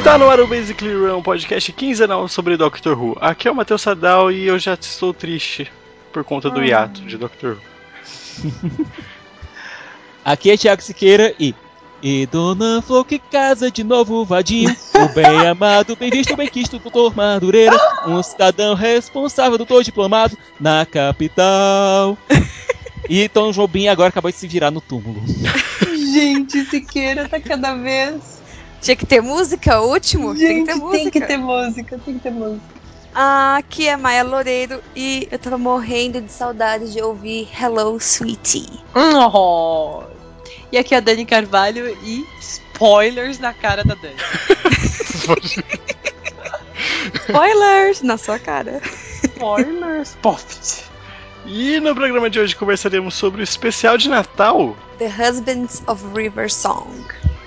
Está no ar o Basically Run, um podcast quinzenal sobre Doctor Who. Aqui é o Matheus Sadal e eu já estou triste por conta do hiato de Doctor Who. Aqui é Thiago Siqueira e. E Dona Flor que casa de novo vadinho, o bem amado, bem visto, bem quisto, doutor Madureira, um cidadão responsável, doutor diplomado, na capital. E Tom Jobim agora acabou de se virar no túmulo. Gente, Siqueira tá cada vez. Tinha que ter música, o último? Gente, tem que ter música. tem que ter música, tem que ter música. Ah, aqui é Maia Loureiro e eu tava morrendo de saudade de ouvir Hello Sweetie. Oh. E aqui é a Dani Carvalho e spoilers na cara da Dani. Spoilers na sua cara. Spoilers, poft. E no programa de hoje conversaremos sobre o especial de Natal. The Husbands of River Song.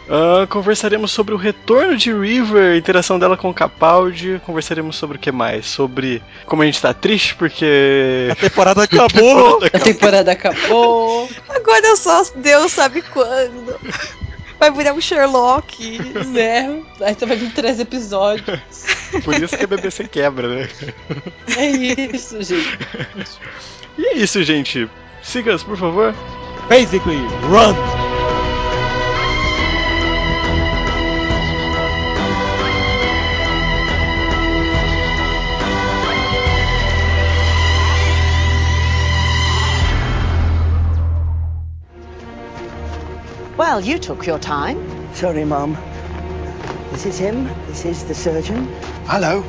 Ah, conversaremos sobre o retorno de River, a interação dela com o Capaldi. Conversaremos sobre o que mais? Sobre como a gente tá triste porque. A temporada acabou! A temporada acabou. Agora só Deus sabe quando. Vai virar um Sherlock. né? Aí você vai vir três episódios. Por isso que a BBC quebra, né? É isso, gente. E é isso, gente. Siga-nos, por favor. Basically, run! Well, you took your time. Sorry, Mum. This is him. This is the surgeon. Hello.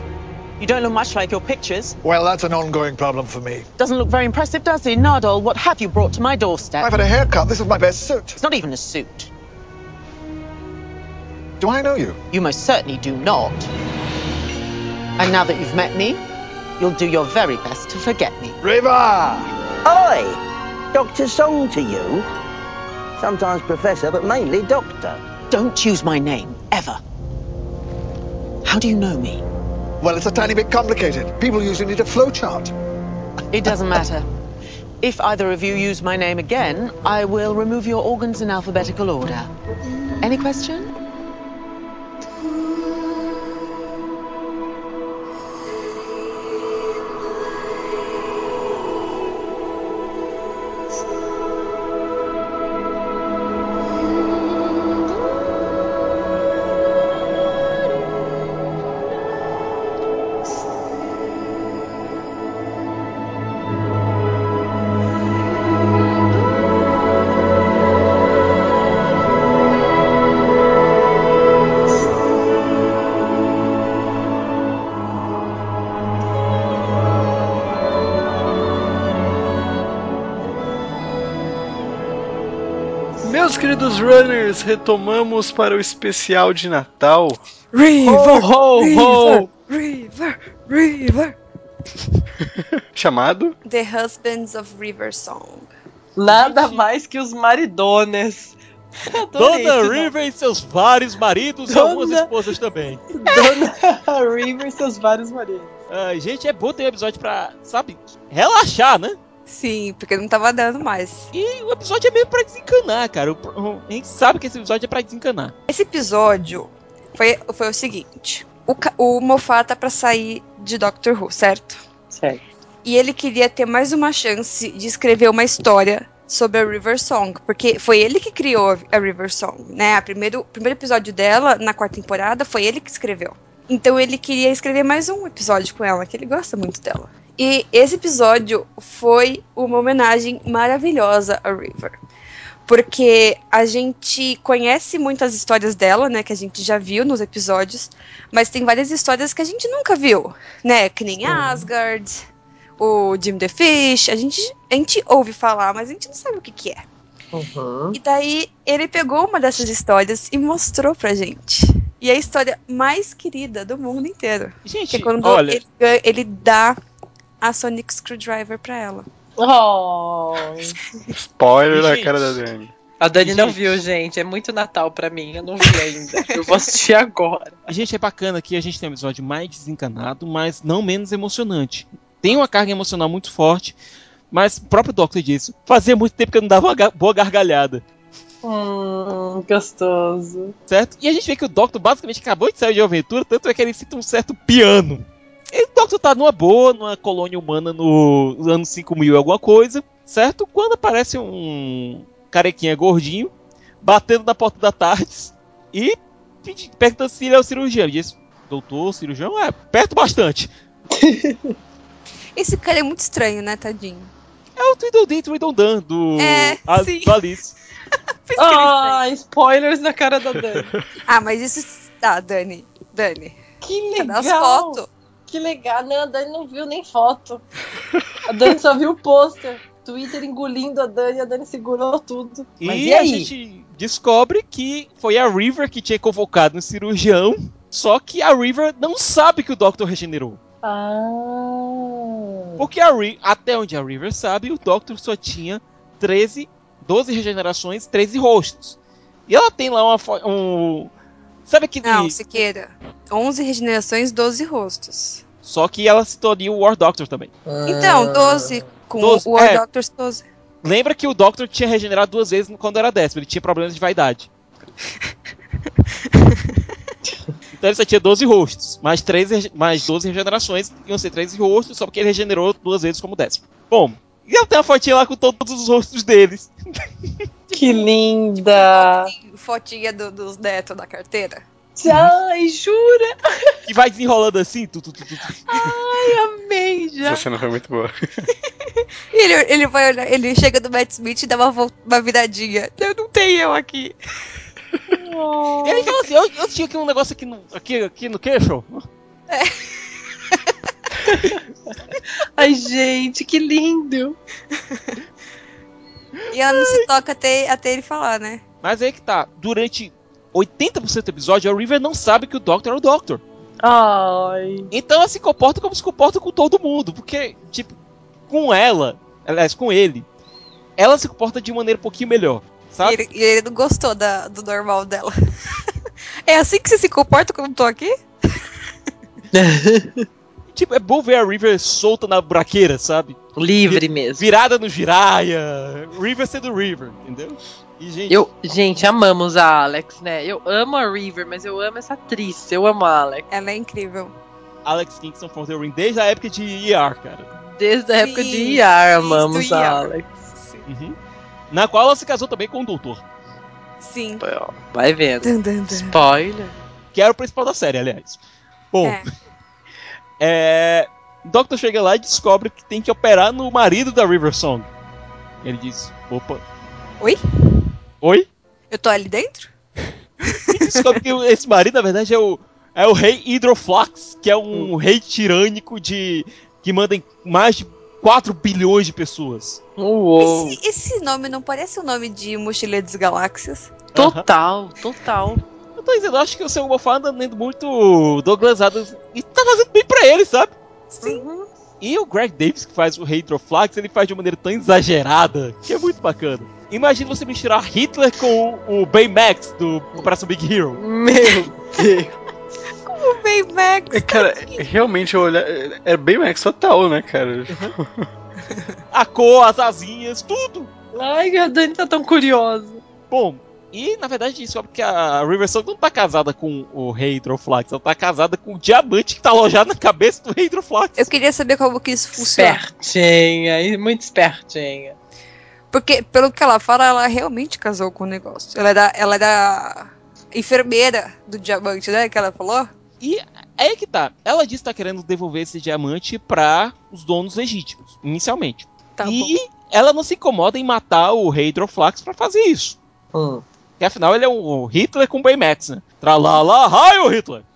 You don't look much like your pictures. Well, that's an ongoing problem for me. Doesn't look very impressive, does he? Nardole, what have you brought to my doorstep? I've had a haircut. This is my best suit. It's not even a suit. Do I know you? You most certainly do not. And now that you've met me, you'll do your very best to forget me. River! Oi! Dr. Song to you. Sometimes Professor, but mainly Doctor. Don't use my name, ever. How do you know me? Well, it's a tiny bit complicated. People usually need a flowchart. It doesn't matter. If either of you use my name again, I will remove your organs in alphabetical order. Any question? Queridos runners, retomamos para o especial de Natal. River, Ho, ho, ho. River, River. Chamado The Husbands of River Song. Nada mais que os maridones. Adorei Dona nome. River e seus vários maridos e Dona- algumas esposas também. Dona River e seus vários maridos. Gente, é bom ter um episódio pra, sabe, relaxar, né? Sim, porque não tava dando mais. E o episódio é meio pra desencanar, cara. O- o- A gente sabe que esse episódio é pra desencanar. Esse episódio foi, foi o seguinte: o, o Moffat tá pra sair de Doctor Who, certo? Certo. E ele queria ter mais uma chance de escrever uma história sobre a River Song, porque foi ele que criou a River Song, né? A primeiro, o primeiro episódio dela, na quarta temporada, foi ele que escreveu. Então ele queria escrever mais um episódio com ela, que ele gosta muito dela. E esse episódio foi uma homenagem maravilhosa a River. Porque a gente conhece muitas histórias dela, né? Que a gente já viu nos episódios. Mas tem várias histórias que a gente nunca viu, né? Que nem Asgard, o Jim the Fish. A gente, a gente ouve falar, mas a gente não sabe o que, que é. Uhum. E daí ele pegou uma dessas histórias e mostrou pra gente. E é a história mais querida do mundo inteiro. Que Gente, é quando olha, ele, ele dá a Sonic Screwdriver pra ela. Oh. Spoiler na Gente. cara da Dani. A Dani não Gente. viu, gente. É muito Natal pra mim. Eu não vi ainda. Eu vou assistir agora. a gente é bacana que a gente tem um episódio mais desencanado, mas não menos emocionante. Tem uma carga emocional muito forte, mas o próprio Doctor disse, fazia muito tempo que eu não dava uma ga- boa gargalhada. Hum, gostoso. certo? E a gente vê que o Doctor basicamente acabou de sair de uma aventura, tanto é que ele cita um certo piano. E o Doctor tá numa boa, numa colônia humana no ano 5000 e alguma coisa, certo? Quando aparece um carequinha gordinho, batendo na porta da Tardes e perguntando se ele é o cirurgião. Ele diz, doutor, cirurgião? É, perto bastante. Esse cara é muito estranho, né, tadinho? É o Tweedledee Tweedledum do, É, a- sim. do Alice. Ele é. Ah, spoilers na cara da Dani. Ah, mas isso. Ah, Dani. Dani. Que Cadê as legal. fotos? Que legal. Não, a Dani não viu nem foto. A Dani só viu o pôster. Twitter engolindo a Dani, a Dani segurou tudo. Mas E, e, a gente descobre que foi a River que tinha convocado um cirurgião, só que a River não sabe que o Doctor regenerou. Ah. Porque a até onde a River sabe, o Doctor só tinha 13, 12 regenerações, 13 rostos. E ela tem lá uma um Sabe aquele Não, Siqueira. 11 regenerações, 12 rostos. Só que ela se tornou o War Doctor também. Então, 12 com 12, o War é. Doctors 12. Lembra que o Doctor tinha regenerado duas vezes quando era décimo, ele tinha problemas de vaidade. então ele só tinha 12 rostos, mais, 13, mais 12 regenerações, iam ser 13 rostos, só porque ele regenerou duas vezes como décimo. Bom, e ela tem uma fotinha lá com todos os rostos deles. Que linda! Fotinha do- dos netos da carteira. Ai, jura? E vai desenrolando assim. Tu, tu, tu, tu, tu. Amei já. Essa cena foi muito boa. E ele, ele vai olhar, ele chega do Matt Smith e dá uma, vol- uma viradinha. Eu não tenho eu aqui. E ele fala assim: eu, eu tinha aqui um negócio aqui no, aqui, aqui no queixo. Ai, gente, que lindo. E ela não se toca até, até ele falar, né? Mas aí que tá, durante 80% do episódio, a River não sabe que o Doctor é o Doctor. Ai. Então ela se comporta como se comporta com todo mundo. Porque, tipo, com ela, aliás, com ele, ela se comporta de maneira um pouquinho melhor. E Sabe? ele, e ele não gostou da, do normal dela. é assim que você se comporta quando eu tô aqui? Tipo, é bom ver a River solta na buraqueira, sabe? Livre mesmo. Virada no giraia. River sendo River, entendeu? E, gente, Eu, gente, amamos a Alex, né? Eu amo a River, mas eu amo essa atriz. Eu amo a Alex. Ela é incrível. Alex Kingston from the Ring desde a época de ER, cara. Desde a época Sim, de IAR, sim, amamos a ER. Alex. Uhum. Na qual ela se casou também com o Doutor. Sim. Vai vendo. Dun, dun, dun. Spoiler. Que era o principal da série, aliás. Bom, É. É, o Doctor chega lá e descobre que tem que operar no marido da River Song. Ele diz: opa. Oi? Oi? Eu tô ali dentro? E descobre que esse marido, na verdade, é o, é o rei Hydroflax, que é um rei tirânico de. que manda em mais de 4 bilhões de pessoas. Uou. Esse, esse nome não parece o nome de Mochileiro das Galáxias? Total, total. Eu tô dizendo, eu acho que o seu Moffat anda lendo muito Douglas Adams e tá fazendo bem pra ele, sabe? Sim. Uhum. E o Greg Davis, que faz o Rei Hydroflax, ele faz de uma maneira tão exagerada que é muito bacana. Imagina você misturar Hitler com o Baymax do Operação Big Hero. Meu Deus. O Baymax. É, Cara, realmente eu olhar. É bem Max total, né, cara? A cor, as asinhas, tudo. Ai, a Dani tá tão curiosa. Bom, e na verdade descobre que a River Song não tá casada com o Rei Hydroflax, ela tá casada com o diamante que tá alojado na cabeça do Rei Hydroflax. Eu queria saber como que isso funciona. Espertinha, muito espertinha. Porque, pelo que ela fala, ela realmente casou com o negócio. Ela era, ela era enfermeira do diamante, né? Que ela falou. E é aí que tá. Ela disse que tá querendo devolver esse diamante pra os donos legítimos, inicialmente. Tá e ela não se incomoda em matar o Rei Hydroflax pra fazer isso. Hum. Porque afinal ele é um Hitler com Baymax, né? Tralala, raio Hitler!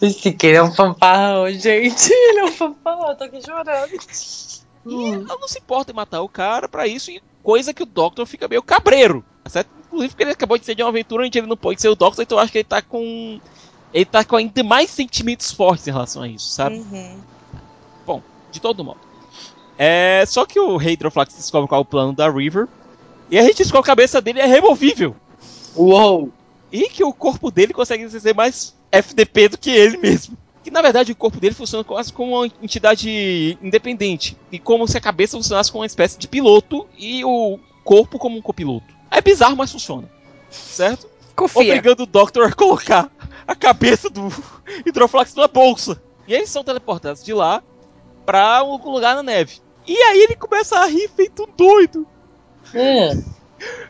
Esse que ele é um fanfarrão, gente. Ele é um fanfarrão, eu tô aqui chorando. E ela não se importa em matar o cara pra isso, e coisa que o Doctor fica meio cabreiro. Certo? Inclusive porque ele acabou de ser de uma aventura onde ele não pode ser o Doctor, então eu acho que ele tá com. Ele tá com ainda mais sentimentos fortes em relação a isso, sabe? Uhum. Bom, de todo modo. É, só que o Rei Hydroflax descobre qual é o plano da River. E a gente descobre que a cabeça dele é removível. Uou! E que o corpo dele consegue ser mais FDP do que ele mesmo. Que na verdade o corpo dele funciona quase como uma entidade independente. E como se a cabeça funcionasse como uma espécie de piloto e o corpo como um copiloto. É bizarro, mas funciona. Certo? Confia. Obrigando o Doctor a colocar a cabeça do Hidroflax na bolsa. E eles são teleportados de lá pra um lugar na neve. E aí ele começa a rir feito um doido. É.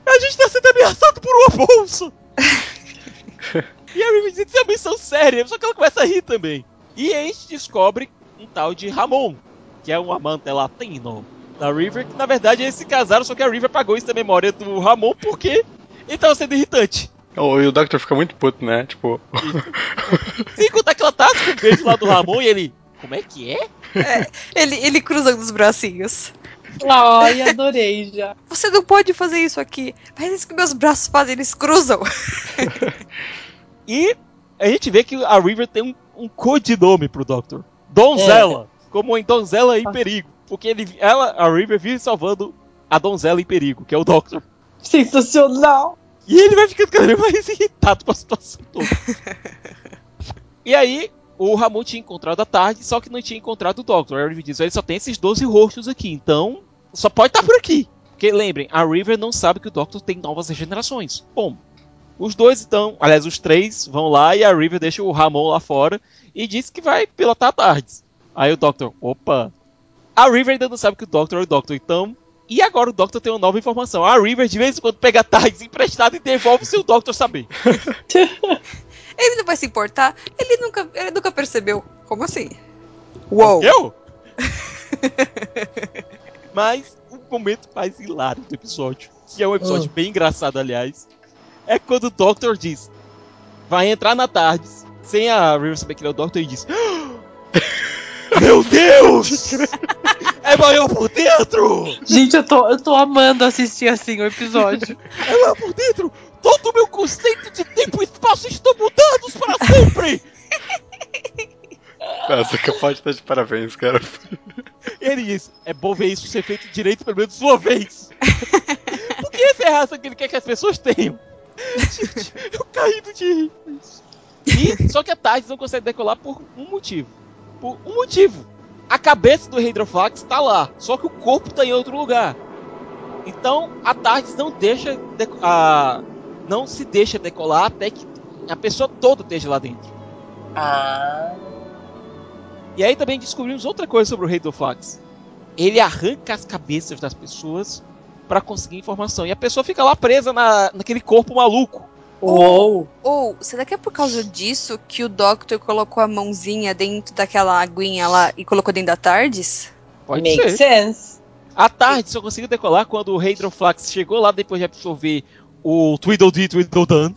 A gente tá sendo ameaçado por uma bolsa. e a River diz que isso é uma missão séria, só que ela começa a rir também. E aí a gente descobre um tal de Ramon, que é um amante latino da River, que na verdade eles se casaram, só que a River apagou isso da memória do Ramon porque ele tava sendo irritante. Oh, e o Doctor fica muito puto, né? Tipo. Sem contar que ela tá com um beijo lá do Ramon e ele. Como é que é? Ele, ele cruzando os bracinhos. Ai, adorei já. Você não pode fazer isso aqui. Mas isso que meus braços fazem, eles cruzam. E a gente vê que a River tem um, um codinome pro Doctor. Donzela. Como em Donzela em Perigo. Porque ele, ela, a River vive salvando a donzela em perigo, que é o Doctor. Sensacional! E ele vai ficando cada vez mais irritado com a situação toda. e aí, o Ramon tinha encontrado a tarde, só que não tinha encontrado o Doctor. A River diz: ele só tem esses 12 rostos aqui, então só pode estar por aqui. Porque lembrem, a River não sabe que o Doctor tem novas regenerações. Bom, os dois então, aliás, os três vão lá e a River deixa o Ramon lá fora e diz que vai pilotar a tardes. Aí o Doctor, opa. A River ainda não sabe que o Doctor é o Doctor, então. E agora o Doctor tem uma nova informação. A River de vez em quando pega tardes emprestado e devolve se o Doctor saber. Ele não vai se importar. Ele nunca, ele nunca percebeu. Como assim? Uou! Eu? Mas o momento mais hilário do episódio, que é um episódio bem engraçado, aliás, é quando o Doctor diz: vai entrar na tardes, sem a River saber que ele é o Doctor, e diz: Meu Deus! É maior por dentro! Gente, eu tô, eu tô amando assistir assim o episódio. É maior por dentro! Todo o meu conceito de tempo e espaço estão mudados para sempre! Nossa, capaz estar de parabéns, cara. Ele diz: é bom ver isso ser feito direito pelo menos uma vez. Porque essa é a raça que ele quer que as pessoas tenham. Gente, eu caí do de rir. E, só que a Tardes não consegue decolar por um motivo. Por um motivo. A cabeça do Hydroflax tá lá, só que o corpo tá em outro lugar. Então a Tardes não deixa a não se deixa decolar até que a pessoa toda esteja lá dentro. Ah. E aí também descobrimos outra coisa sobre o Hydroflax. Ele arranca as cabeças das pessoas pra conseguir informação. E a pessoa fica lá presa na, naquele corpo maluco. Uou! Ou, será que é por causa disso que o Doctor colocou a mãozinha dentro daquela aguinha lá e colocou dentro da TARDIS? Pode Make ser. sense. À tarde só conseguiu decolar quando o Hydroflax chegou lá depois de absorver o Tweedledee Tweedledum.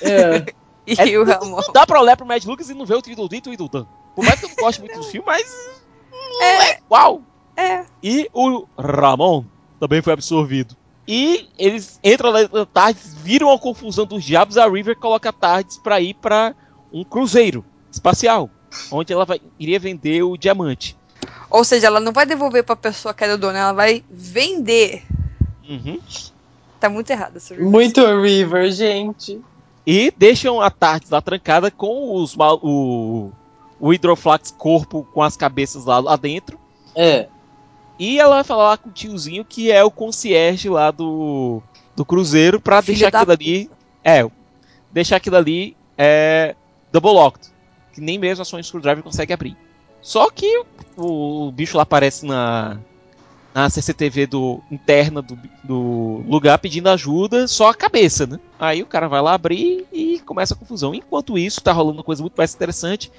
É. E É, o não, Ramon. dá pra olhar pro Mad Lucas e não ver o Tweedledee Tweedledum. Por mais que eu não goste muito do filme, mas... Não é igual. É. E o Ramon também foi absorvido. E eles entram lá na Tardes, viram a confusão dos diabos, a River coloca a Tardes pra ir pra um cruzeiro espacial, onde ela vai- iria vender o diamante. Ou seja, ela não vai devolver pra pessoa que era dona, ela vai vender. Uhum. Tá muito errado essa review. Muito River, gente. E deixam a Tardes lá trancada com os mal- o, o Hydroflax corpo com as cabeças lá, lá dentro. É. E ela vai falar lá com o tiozinho que é o concierge lá do, do cruzeiro pra Filho deixar aquilo ali. É, deixar aquilo ali é, double locked. Que nem mesmo a sua screwdriver consegue abrir. Só que o, o bicho lá aparece na, na CCTV do, interna do, do lugar pedindo ajuda, só a cabeça, né? Aí o cara vai lá abrir e começa a confusão. Enquanto isso, tá rolando uma coisa muito mais interessante,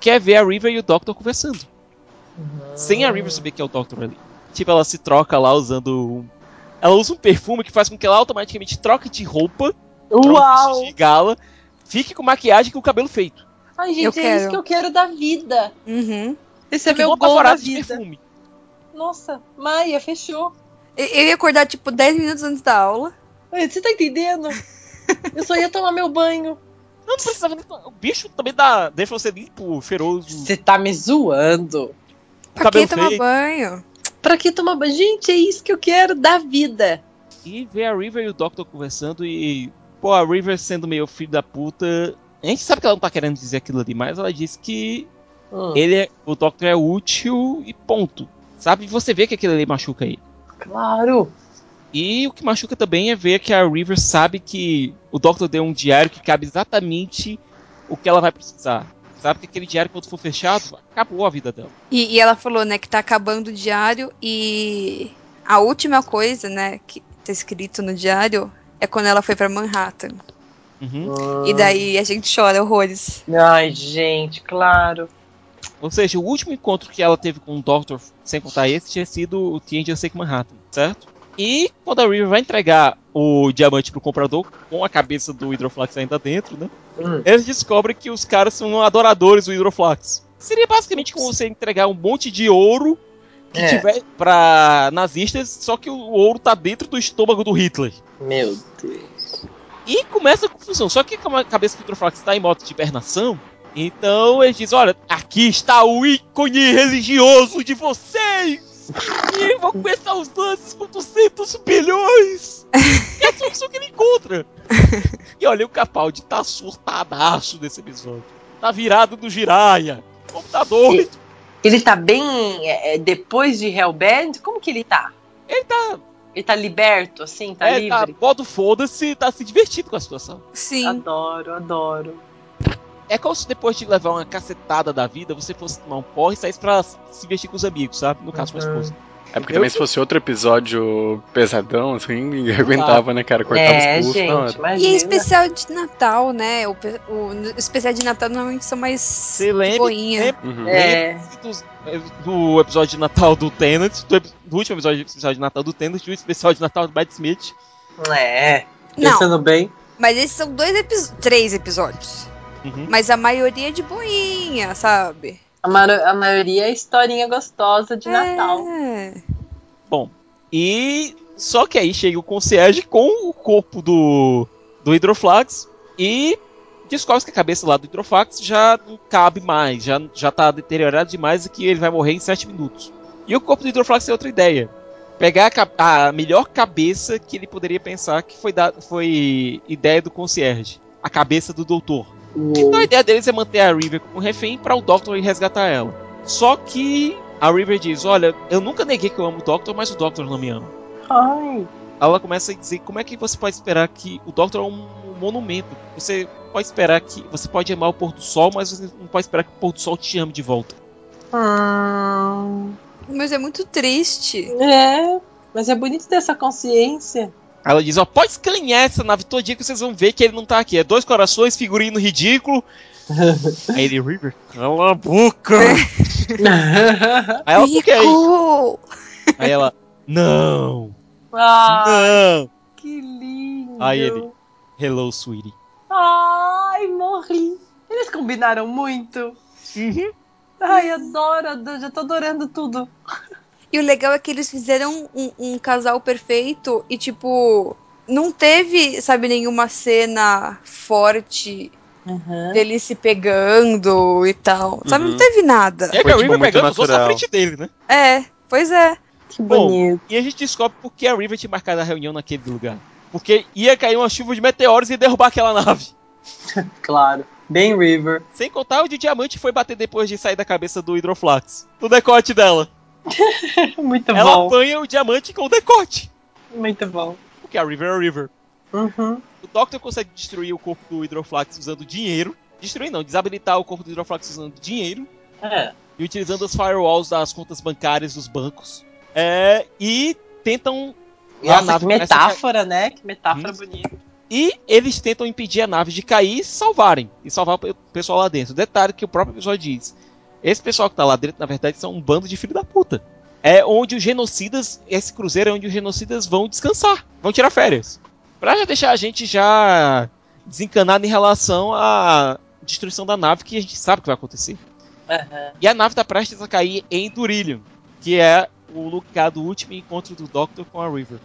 que é ver a River e o Doctor conversando. Sem a River saber que é o Doctor ali. Tipo, ela se troca lá usando. um- Ela usa um perfume que faz com que ela automaticamente troque de roupa Uau! de gala, fique com maquiagem e com o cabelo feito. Ai, gente, Eu é quero. isso que eu quero da vida. Uhum. Esse é meu gol da vida. perfume. Nossa, Maia, fechou. Eu ia acordar tipo 10 minutos antes da aula. Você tá entendendo? Eu só ia tomar meu banho. Não, não precisava nem. O bicho também dá, deixa você limpo, feroz. Você tá me zoando. Pra que cabelo tomar feio. banho? Pra que tomar banho? Gente, é isso que eu quero da vida. E vê a River e o Doctor conversando e. Pô, a River sendo meio filho da puta. A gente sabe que ela não tá querendo dizer aquilo ali, mas ela disse que Hum, ele é, o Doctor é útil e ponto. Sabe? Você vê que aquilo ali machuca ele. claro. E o que machuca também é ver que a River sabe que o Doctor deu um diário que cabe exatamente o que ela vai precisar. Sabe que aquele diário, quando for fechado, acabou a vida dela. E, e ela falou, né, que tá acabando o diário e a última coisa, né, que tá escrito no diário é quando ela foi pra Manhattan. Uhum. E daí a gente chora horrores. Ai, gente, claro. Ou seja, o último encontro que ela teve com o Doctor, sem contar esse, tinha sido o TNG Sake Manhattan, certo? E quando a River vai entregar o diamante pro comprador, com a cabeça do Hydroflax ainda dentro, né? Hum. Eles descobrem que os caras são adoradores do Hydroflax. Seria basicamente como você entregar um monte de ouro que É. tiver pra nazistas, só que o ouro tá dentro do estômago do Hitler. Meu Deus. E começa a confusão. Só que como a cabeça do Hydroflax está em modo de hibernação, então eles dizem: olha, aqui está o ícone religioso de vocês! E vão começar os lances com 200 bilhões! É a solução que ele encontra! E olha, o Capaldi tá surtadaço nesse episódio. Tá virado do giraia. Computador. E- Ele tá bem é, é, depois de Hellbent? Como que ele tá? Ele tá. Ele tá liberto, assim? Tá é, tá livre? modo foda-se, tá se divertindo com a situação. Sim. Adoro, adoro. É como se depois de levar uma cacetada da vida, você fosse tomar um porre e saísse pra se vestir com os amigos, sabe? No caso, com a Uhum. esposa. É porque também se fosse outro episódio pesadão, assim, ninguém aguentava, né, cara? Cortava é, os pulsos. E é especial de Natal, né? O, o, o especial de Natal normalmente são mais Você lembra? boinha. Uhum. É. dos- do episódio de Natal do Tennant, do, do último episódio especial de Natal do Tennant e o especial de Natal do Matt Smith. É. Não, Pensando bem. mas esses são dois episódios, três episódios. Uhum. Mas a maioria é de boinha, sabe? A, maro- a maioria é historinha gostosa de Natal. É. Bom, e só que aí chega o concierge com o corpo do, do Hydroflax e descobre que a cabeça lá do Hydroflax já não cabe mais, já, já tá deteriorado demais e que ele vai morrer em 7 minutos. E o corpo do Hydroflax tem outra ideia. Pegar a, a melhor cabeça que ele poderia pensar que foi, da, foi ideia do concierge. A cabeça do doutor. Então a ideia deles é manter a River como refém para o Doctor ir resgatar ela. Só que a River diz: Olha, eu nunca neguei que eu amo o Doctor, mas o Doctor não me ama. Ai. Ela começa a dizer: Como é que você pode esperar que o Doctor é um monumento? Você pode esperar que. Você pode amar o pôr do sol, mas você não pode esperar que o pôr do sol te ame de volta. Hum, Mas é muito triste. é. Mas é bonito ter essa consciência. Ela diz: Ó, pode escanear essa nave todinha que vocês vão ver que ele não tá aqui. É dois corações, figurino ridículo. Aí ele, River, cala a boca! Aí ela, por que é isso? Aí ela, não, ah, não. que lindo. Aí ele, hello, sweetie. Ai, morri. Eles combinaram muito. Uhum. Ai, adoro, já tô adorando tudo. E o legal é que eles fizeram um, um casal perfeito e, tipo, não teve, sabe, nenhuma cena forte Uhum. dele se pegando e tal. Sabe, Uhum. não teve nada. E é a tipo, River muito pegando os outros na frente dele, né? É, pois é. Que Bom, bonito. E a gente descobre por que a River tinha marcado a reunião naquele lugar. Porque ia cair uma chuva de meteoros e derrubar aquela nave. Claro. Bem River. Sem contar o de diamante foi bater depois de sair da cabeça do Hydroflax. No decote dela. Muito Ela bom. apanha o diamante com o decote. Muito bom. Porque a River é a River. Uhum. O Doctor consegue destruir o corpo do Hydroflax usando dinheiro. Destruir não, desabilitar o corpo do Hydroflax usando dinheiro. É. E utilizando as firewalls das contas bancárias dos bancos. É, e tentam. a Nossa, nave que a metáfora, né? Que metáfora Hum. bonita. E eles tentam impedir a nave de cair e se salvarem. E salvar o pe- pessoal lá dentro. Detalhe que o próprio episódio diz. Esse pessoal que tá lá dentro, na verdade, são um bando de filho da puta. É onde os genocidas, esse cruzeiro é onde os genocidas vão descansar. Vão tirar férias. Pra já deixar a gente já desencanado em relação à destruição da nave, que a gente sabe que vai acontecer. Aham. E a nave tá prestes a cair em Durillion, que é o lugar do último encontro do Doctor com a River.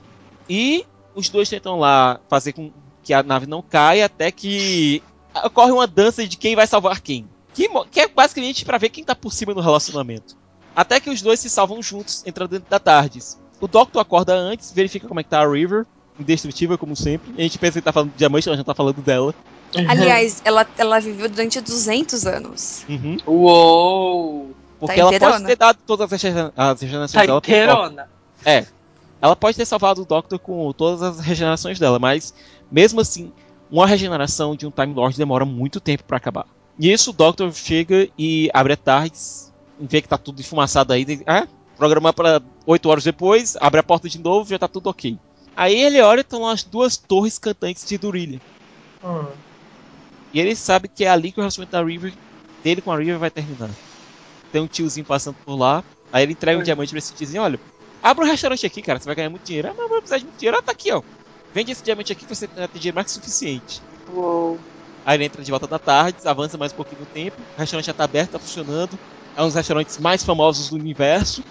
E os dois tentam lá fazer com que a nave não caia até que ocorre uma dança de quem vai salvar quem. Que, que é basicamente pra ver quem tá por cima no relacionamento. Até que os dois se salvam juntos, entrando dentro da TARDIS. O Doctor acorda antes, verifica como é que tá a River, indestrutível como sempre. A gente pensa que tá falando de diamante, ela já tá falando dela. Aliás, ela, ela viveu durante 200 anos. Uhum. Uou! Porque Tá ela pode ter dado todas as regenera- as regenerações Tá dela inteirona. É. Ela pode ter salvado o Doctor com todas as regenerações dela, mas mesmo assim, uma regeneração de um Time Lord demora muito tempo pra acabar. Nisso, o Doctor chega e abre a TARDIS, vê que tá tudo enfumaçado aí, ah, programar para 8 horas depois, abre a porta de novo, já tá tudo ok. Aí ele olha e estão as duas torres cantantes de Durilha. Hum. E ele sabe que é ali que o relacionamento da River, dele com a River vai terminar. Tem um tiozinho passando por lá, aí ele entrega um diamante pra esse tiozinho, olha, abre um restaurante aqui, cara, você vai ganhar muito dinheiro. Ah, mas eu vou precisar de muito dinheiro. Ah, tá aqui, ó. Vende esse diamante aqui que você vai ter dinheiro mais que suficiente. Uou. Aí ele entra de volta da tarde, avança mais um pouquinho no tempo, o restaurante já tá aberto, tá funcionando. É um dos restaurantes mais famosos do universo.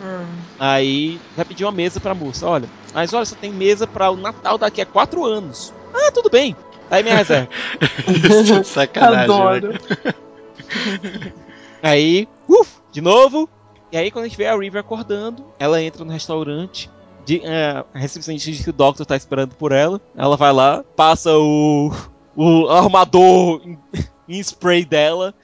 Hum. Aí vai pedir uma mesa pra moça, olha. Mas olha, só tem mesa pra o Natal daqui a quatro anos. Ah, tudo bem. Tá aí minha reserva. Sacanagem. Adoro. né? Aí, uf, de novo. E aí quando a gente vê a River acordando, ela entra no restaurante. De, é, a recepcionista diz que o Doctor tá esperando por ela. Ela vai lá, passa o, o armador em, em spray dela,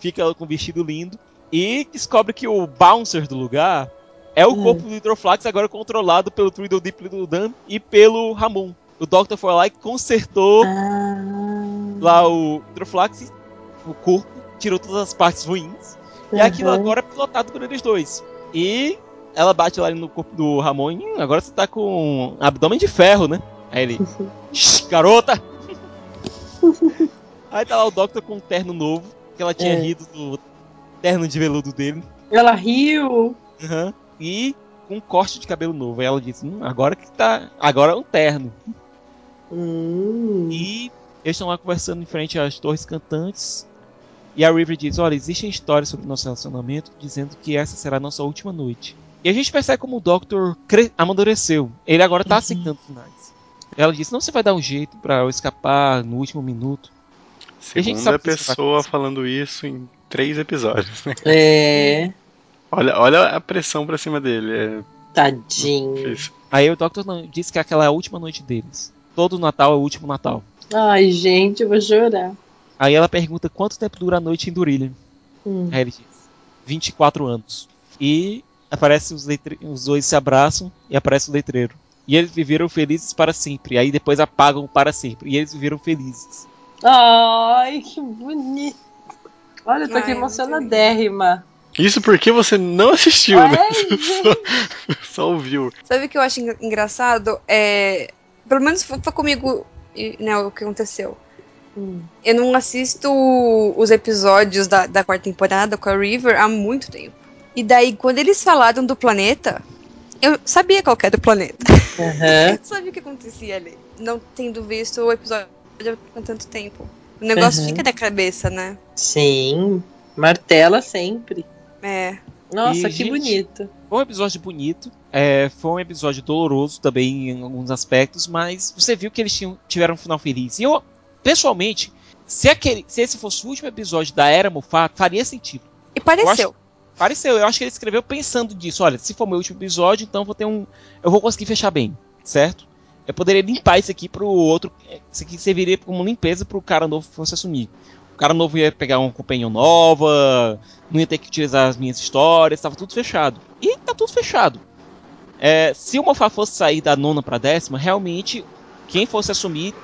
fica com um vestido lindo. E descobre que o bouncer do lugar é o Hum. corpo do Hydroflax, agora controlado pelo Tweedledee Dan e pelo Ramon. O Doctor foi lá e consertou Ah. lá o Hydroflax, o corpo, tirou todas as partes ruins. E aquilo Uhum. agora é pilotado por eles dois. E ela bate lá no corpo do Ramon e "Hum, agora você tá com abdômen de ferro, né? Aí ele. "Shh, garota! Aí tá lá o Doctor com um terno novo, que ela tinha É. rido do terno de veludo dele. Ela riu. Aham. E com um corte de cabelo novo. Aí ela disse, hum, agora que tá. Agora é um terno. Hum. E eles estão lá conversando em frente às torres cantantes. E a River diz: Olha, existem histórias sobre o nosso relacionamento dizendo que essa será a nossa última noite. E a gente percebe como o Doctor amadureceu. Ele agora tá Uhum. aceitando finais. Ela diz: Não, você vai dar um jeito pra eu escapar no último minuto. A gente Segunda isso pessoa falando isso em três episódios. né? É. Olha, olha a pressão pra cima dele. É Tadinho. difícil. Aí o Doctor não, diz que aquela é a última noite deles. Todo Natal é o último Natal. Ai, gente, eu vou chorar. Aí ela pergunta quanto tempo dura a noite em Durilha. Hum. Aí ele diz: 24 anos. E aparece os, letre... os dois se abraçam e aparece o letreiro. E eles viveram felizes para sempre. Aí depois apagam para sempre. E eles viveram felizes. Ai, que bonito. Olha, eu tô aqui Ai, emocionadérrima. Isso porque você não assistiu, né? Ai, Só, só ouviu. Sabe o que eu acho engra- engraçado? É. Pelo menos foi comigo e, né, o que aconteceu. Hum. Eu não assisto os episódios da, da quarta temporada com a River há muito tempo. E daí, quando eles falaram do planeta, eu sabia qual que era o planeta. Eu sabia o que acontecia ali. Não tendo visto o episódio há tanto tempo. O negócio Uhum. fica na cabeça, né? Sim. Martela sempre. É. Nossa, E, que gente, bonito. Foi um episódio bonito. é, foi um episódio doloroso também em alguns aspectos. Mas você viu que eles tinham, tiveram um final feliz. E eu, pessoalmente, se, aquele, se esse fosse o último episódio da Era Moffat, faria sentido. E pareceu. Pareceu, eu acho que ele escreveu pensando disso. Olha, se for meu último episódio, então eu vou ter um. Eu vou conseguir fechar bem, certo? Eu poderia limpar isso aqui pro outro. Isso aqui serviria como limpeza pro cara novo que fosse assumir. O cara novo ia pegar uma companhia nova, não ia ter que utilizar as minhas histórias, tava tudo fechado. E tá tudo fechado. É, se o Moffat fosse sair da nona pra décima, realmente, quem fosse assumir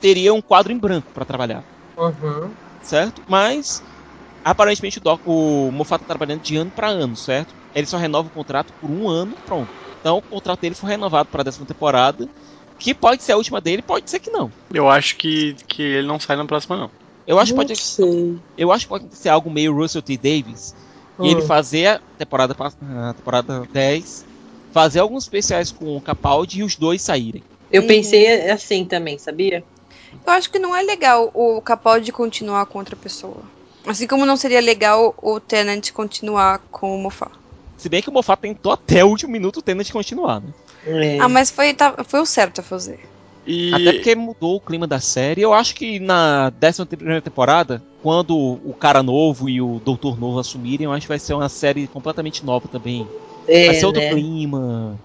teria um quadro em branco para trabalhar Uhum. certo? Mas aparentemente o, Doc, o Moffat tá trabalhando de ano para ano, certo? Ele só renova o contrato por um ano, pronto. Então o contrato dele foi renovado para a décima temporada, que pode ser a última dele, pode ser que não. Eu acho que, que ele não sai na próxima, não. Eu acho que Não pode, sei. eu acho que pode ser algo meio Russell T Davis e ele Hum. fazer a temporada a temporada 10, fazer alguns especiais com o Capaldi e os dois saírem. Eu pensei assim também, sabia? Eu acho que não é legal o Capaldi continuar com outra pessoa. Assim como não seria legal o Tenant continuar com o Moffat. Se bem que o Moffat tentou até o último minuto o Tennant continuar, né? É. Ah, mas foi, tá- foi o certo a fazer. E Até porque mudou o clima da série. Eu acho que na 11 primeira temporada, quando o cara novo e o doutor novo assumirem, eu acho que vai ser uma série completamente nova também. É, vai ser outro né? clima,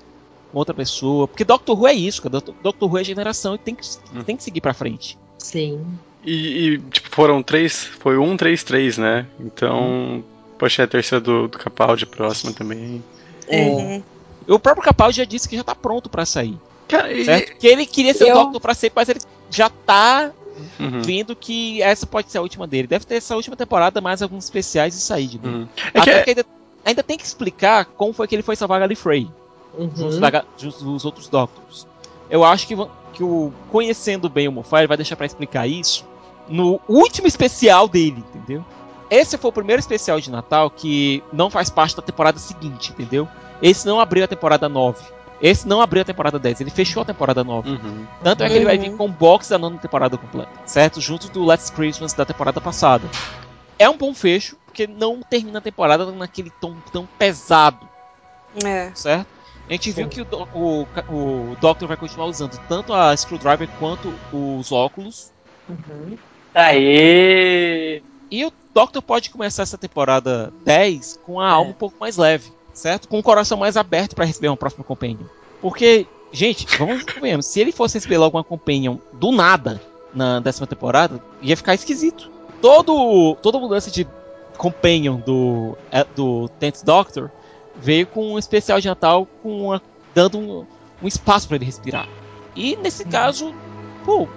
outra pessoa. Porque Doctor Who é isso, cara. Doctor, Doctor Who é geração e tem que, Hum. tem que seguir pra frente. Sim. E, e, tipo, foram três. Foi um, três, três, né? Então. Poxa, é a terceira do, do Capaldi, próxima também. É. Uhum. O próprio Capaldi já disse que já tá pronto pra sair. Cara, e. Certo? Que ele queria ser Eu- o Doctor pra sempre, mas ele já tá Uhum, vendo que essa pode ser a última dele. Deve ter essa última temporada, mais alguns especiais e sair de novo. uhum. É que Até é- que ainda, ainda tem que explicar como foi que ele foi salvar a Gallifrey. junto Uhum. da junto dos outros Doctors. Eu acho que, que o conhecendo bem o Moffat, ele vai deixar pra explicar isso no último especial dele, entendeu? Esse foi o primeiro especial de Natal que não faz parte da temporada seguinte, entendeu? Esse não abriu a temporada 9. Esse não abriu a temporada 10, ele fechou a temporada 9. Uhum. Tanto é que ele vai Uhum. vir com o box da nona temporada completa, certo? Junto do Let's Christmas da temporada passada. É um bom fecho, porque não termina a temporada naquele tom tão pesado É. certo? A gente viu que o, o, o Doctor vai continuar usando tanto a Screwdriver quanto os óculos. Uhum. Aê! E o Doctor pode começar essa temporada 10 com a É. alma um pouco mais leve, certo? Com o coração mais aberto para receber uma próxima Companion. Porque, gente, vamos ver, se ele fosse receber logo uma Companion do nada na décima temporada, ia ficar esquisito. Todo, toda mudança de Companion do, é, do Tenth Doctor veio com um especial de Natal com uma- dando um, um espaço para ele respirar. E nesse caso, pô,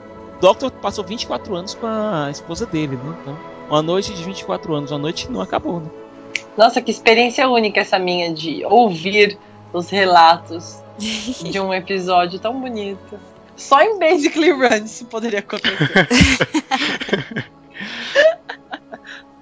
Doctor passou 24 anos com a esposa dele, né? Então, uma noite de 24 anos, uma noite que não acabou, né? Nossa, que experiência única essa minha de ouvir os relatos de um episódio tão bonito. Só em Basically Run isso poderia acontecer.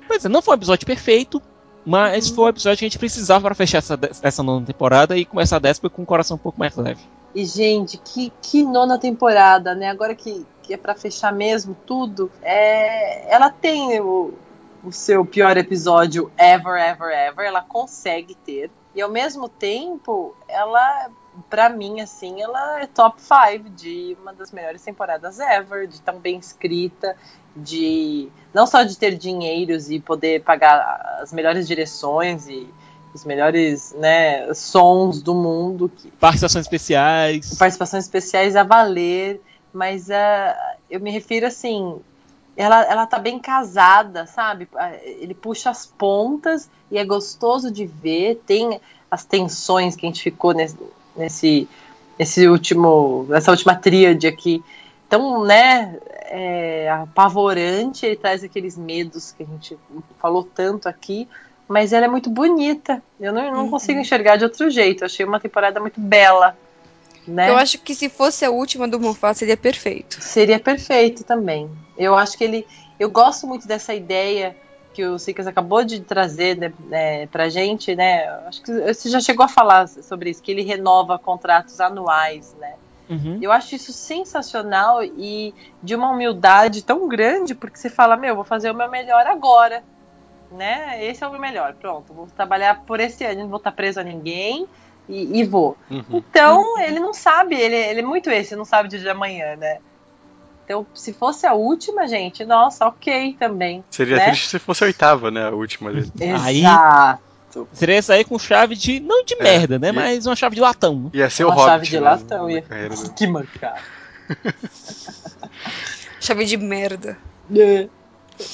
Pois é, não foi um episódio perfeito, mas foi um episódio que a gente precisava para fechar essa, essa nona temporada e começar a décima com o coração um pouco mais leve. E, gente, que, que nona temporada, né? Agora que, que é pra fechar mesmo tudo, é, ela tem o, o seu pior episódio ever, ever, ever. Ela consegue ter. E ao mesmo tempo, ela, pra mim, assim, ela é top 5 de uma das melhores temporadas ever, de tão bem escrita, de não só de ter dinheiros e poder pagar as melhores direções e os melhores né, sons do mundo, que Participações especiais. participações especiais a valer, mas ah, eu me refiro assim, ela, ela tá bem casada, sabe? Ele puxa as pontas e é gostoso de ver, tem as tensões que a gente ficou nesse, nesse, nesse último, nessa última tríade aqui, tão, né, é, apavorante, ele traz aqueles medos que a gente falou tanto aqui, mas ela é muito bonita. Eu não, não Uhum. consigo enxergar de outro jeito. Eu achei uma temporada muito bela. Né? Eu acho que se fosse a última do Moffat seria perfeito. Seria perfeito também. Eu acho que ele. Eu gosto muito dessa ideia que o Sikas acabou de trazer né, né, pra gente, né? Acho que você já chegou a falar sobre isso, que ele renova contratos anuais, né? Uhum. Eu acho isso sensacional e de uma humildade tão grande, porque você fala, meu, vou fazer o meu melhor agora. Né? Esse é o meu melhor. Pronto, vou trabalhar por esse ano, não vou estar preso a ninguém e, e vou. Uhum. Então, ele não sabe, ele, ele é muito esse, não sabe o dia de amanhã, né? Então, se fosse a última, gente, nossa, ok também. Seria né? triste se fosse a oitava, né? A última dele. Aí- Exato. Seria sair com chave de. Não de merda, né? e- Mas uma chave de latão. né? Ia ser Uma o Hobbit. chave de né, latão. Ia... carreira dele. Que mancada. Chave de merda.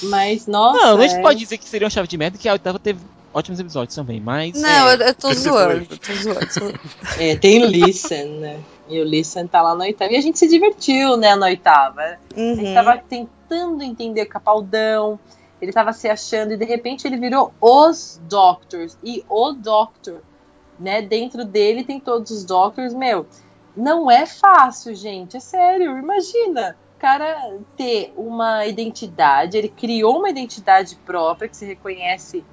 Mas, nossa. Não, a gente é- pode dizer que seria uma chave de merda que a oitava teve ótimos episódios também, mas. Não, É. eu, eu tô zoando. Tô zoando. tô zoando. É, tem o Listen, né? E o Listen tá lá na oitava. E a gente se divertiu, né, na oitava. A gente Uhum. tava tentando entender o Capaldão. Ele tava se achando e de repente ele virou os Doctors. E o Doctor, né? Dentro dele tem todos os Doctors. Meu, não é fácil, gente. É sério. Imagina. O cara ter uma identidade. Ele criou uma identidade própria que se reconhece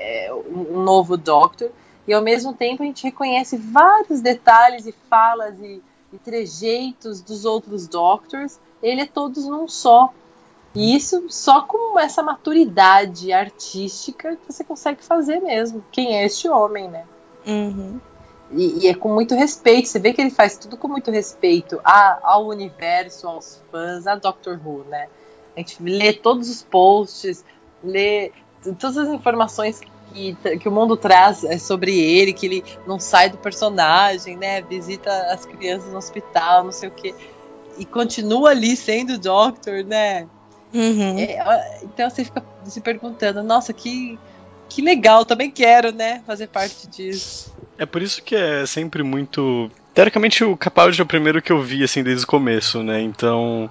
é, um novo Doctor. E ao mesmo tempo a gente reconhece vários detalhes e falas e, e trejeitos dos outros Doctors. Ele é todos num só. E isso só com essa maturidade artística que você consegue fazer mesmo. Quem é este homem, né? Uhum. E, e é com muito respeito. Você vê que ele faz tudo com muito respeito a, ao universo, aos fãs, a Doctor Who, né? A gente lê todos os posts, lê todas as informações que, que o mundo traz é, sobre ele, que ele não sai do personagem, né? Visita as crianças no hospital, não sei o quê. E continua ali sendo o Doctor, né? Uhum. É, então você fica se perguntando, nossa, que, que legal, também quero, né? Fazer parte disso. É por isso que é sempre muito. Teoricamente, o Capaldi é o primeiro que eu vi, assim, desde o começo, né? Então.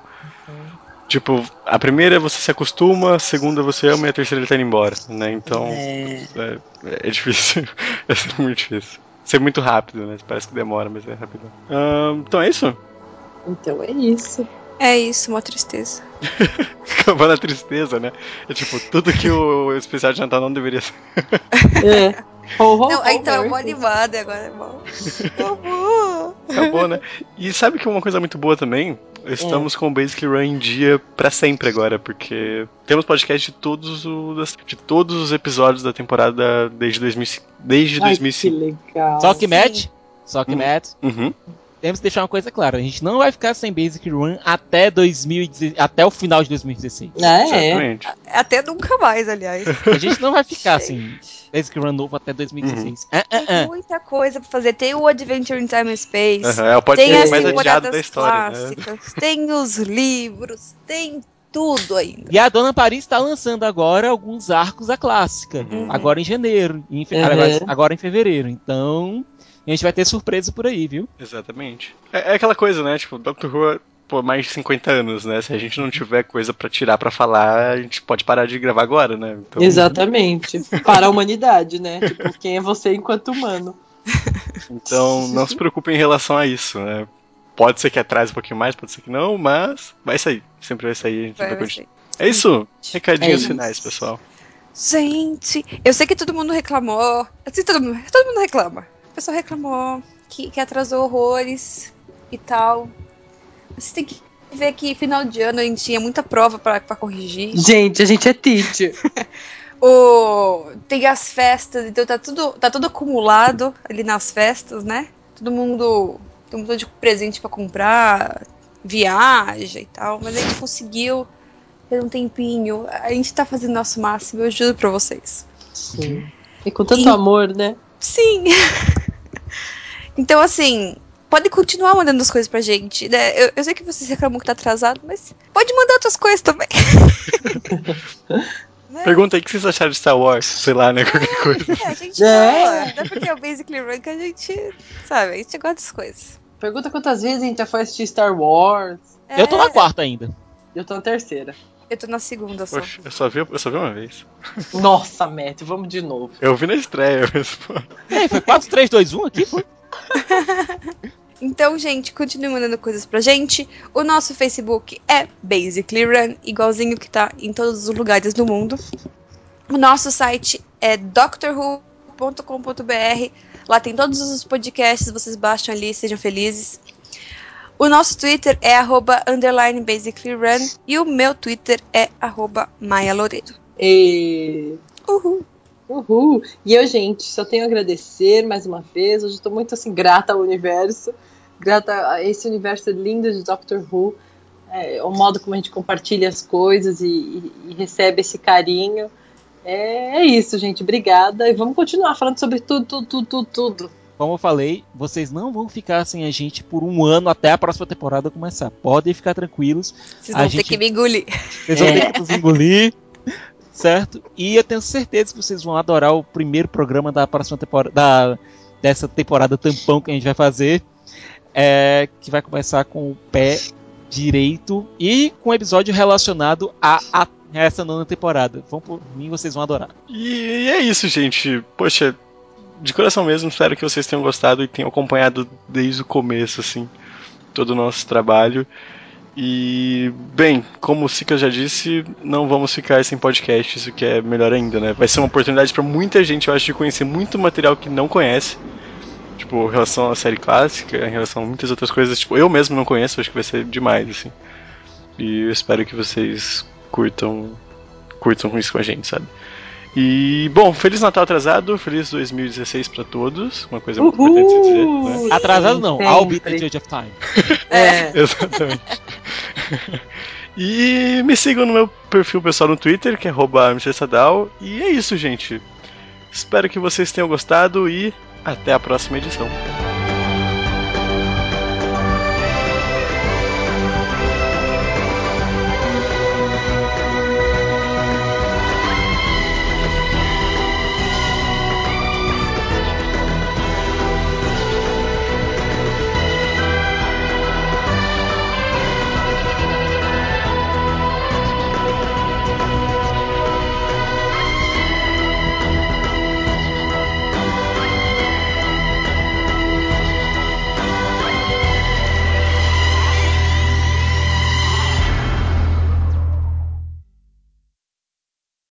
Tipo, a primeira você se acostuma, a segunda você ama e a terceira ele tá indo embora, né? Então. É. É, é difícil. é sempre muito difícil. Ser muito rápido, né? Parece que demora, mas é rápido. Ahn, então é isso? Então é isso. É isso, uma tristeza. Acabou na tristeza, né? É tipo, tudo que o especial de Natal não deveria ser. É. Ho, Não, ho, então eu vou animada agora, irmão. Amor. Acabou, né? E sabe que uma coisa muito boa também? Estamos com o Basic Run em dia pra sempre agora, porque temos podcast de todos os, de todos os episódios da temporada desde, 2000, desde Ai, que 2005. legal. Só que. Matt, só que Hum. Matt, Uhum. Temos que deixar uma coisa clara. A gente não vai ficar sem Basic Run até 2016, até o final de 2016. Ah, é. Exatamente. Até nunca mais, aliás. A gente não vai ficar sem Basic Run novo até 2016. Ah, ah, Tem ah. muita coisa pra fazer. Tem o Adventure in Time and Space. É o Tem as mais adiado da história, né? clássicas. Tem os livros. Tem tudo ainda. E a Dona Paris está lançando agora alguns arcos da clássica. Uhum. Agora em janeiro. Em fe- Uhum. agora, agora em fevereiro. Então, a gente vai ter surpresa por aí, viu? Exatamente. É, é aquela coisa, né? Tipo, Doctor Who pô, mais de 50 anos, né? Se a gente não tiver coisa pra tirar pra falar, a gente pode parar de gravar agora, né? Então, Exatamente. Para a humanidade, né? Tipo, quem é você enquanto humano? Então não se preocupe em relação a isso, né? Pode ser que atrase um pouquinho mais, pode ser que não, mas vai sair. Sempre vai sair, a gente vai Vai, continuar. É isso. Recadinhos É isso. finais, pessoal. Gente, eu sei que todo mundo reclamou. Assim, todo mundo, todo mundo reclama. O pessoal reclamou que, que atrasou horrores e tal. Você tem que ver que final de ano a gente tinha muita prova pra, pra corrigir. Gente, a gente é teacher. O, tem as festas, então tá tudo, tá tudo acumulado ali nas festas, né? Todo mundo tem um montão de presente pra comprar, viaja e tal, mas a gente conseguiu ter um tempinho. A gente tá fazendo nosso máximo, eu juro pra vocês. Sim. E com tanto E- amor, né? Sim. então, assim, pode continuar mandando as coisas pra gente, né? Eu, eu sei que vocês reclamam que tá atrasado, mas pode mandar outras coisas também. Né? Pergunta aí o que vocês acharam de Star Wars, sei lá, né? Qualquer coisa. É, a gente É. fala. Não é porque é o Basically que a gente, sabe, a gente gosta das coisas. Pergunta quantas vezes a gente já foi assistir Star Wars. É, Eu tô na quarta ainda. Eu tô na terceira. eu tô na segunda só. Poxa, eu só vi, eu só vi uma vez. Nossa, Matt, vamos de novo. Eu vi na estreia, pô. É, foi 4, 3, 2, 1 aqui, foi? Então, gente, continue mandando coisas pra gente. O nosso Facebook é Basically Run, igualzinho que tá em todos os lugares do mundo. O nosso site é drwho.com.br. Lá tem todos os podcasts, vocês baixam ali, sejam felizes. O nosso Twitter é arroba underline basically run e o meu Twitter é arroba Maia Loureiro. E... Uhul. Uhul! E eu, gente, só tenho a agradecer mais uma vez. Hoje eu tô muito assim, grata ao universo, grata a esse universo lindo de Doctor Who, é, o modo como a gente compartilha as coisas e, e- e recebe esse carinho. É, é isso, gente. Obrigada. E vamos continuar falando sobre tudo, tudo, tudo, tudo, tudo. Como eu falei, vocês não vão ficar sem a gente por um ano até a próxima temporada começar. Podem ficar tranquilos. Vocês A vão gente- ter que me engolir. Vocês vão É. ter que nos engolir. Certo? E eu tenho certeza que vocês vão adorar o primeiro programa da próxima temporada. Da, dessa temporada tampão que a gente vai fazer. É, que vai começar com o pé direito e com um episódio relacionado a, a essa nona temporada. Vão por mim, vocês vão adorar. E é isso, gente. Poxa, de coração mesmo, espero que vocês tenham gostado e tenham acompanhado desde o começo, assim, todo o nosso trabalho. E, bem, como o Sika já disse, não vamos ficar sem podcast, isso que é melhor ainda, né? Vai ser uma oportunidade para muita gente, eu acho, de conhecer muito material que não conhece. Tipo, em relação à série clássica, em relação a muitas outras coisas. Tipo, eu mesmo não conheço, acho que vai ser demais, assim. E eu espero que vocês curtam, curtam isso com a gente, sabe? E, bom, Feliz Natal atrasado, Feliz 2016 pra todos. Uma coisa muito importante se dizer, né? Atrasado não, I'll be the judge of time. É. Exatamente. e me sigam no meu perfil pessoal no Twitter, que é @mrsadal. E é isso, gente. Espero que vocês tenham gostado e até a próxima edição.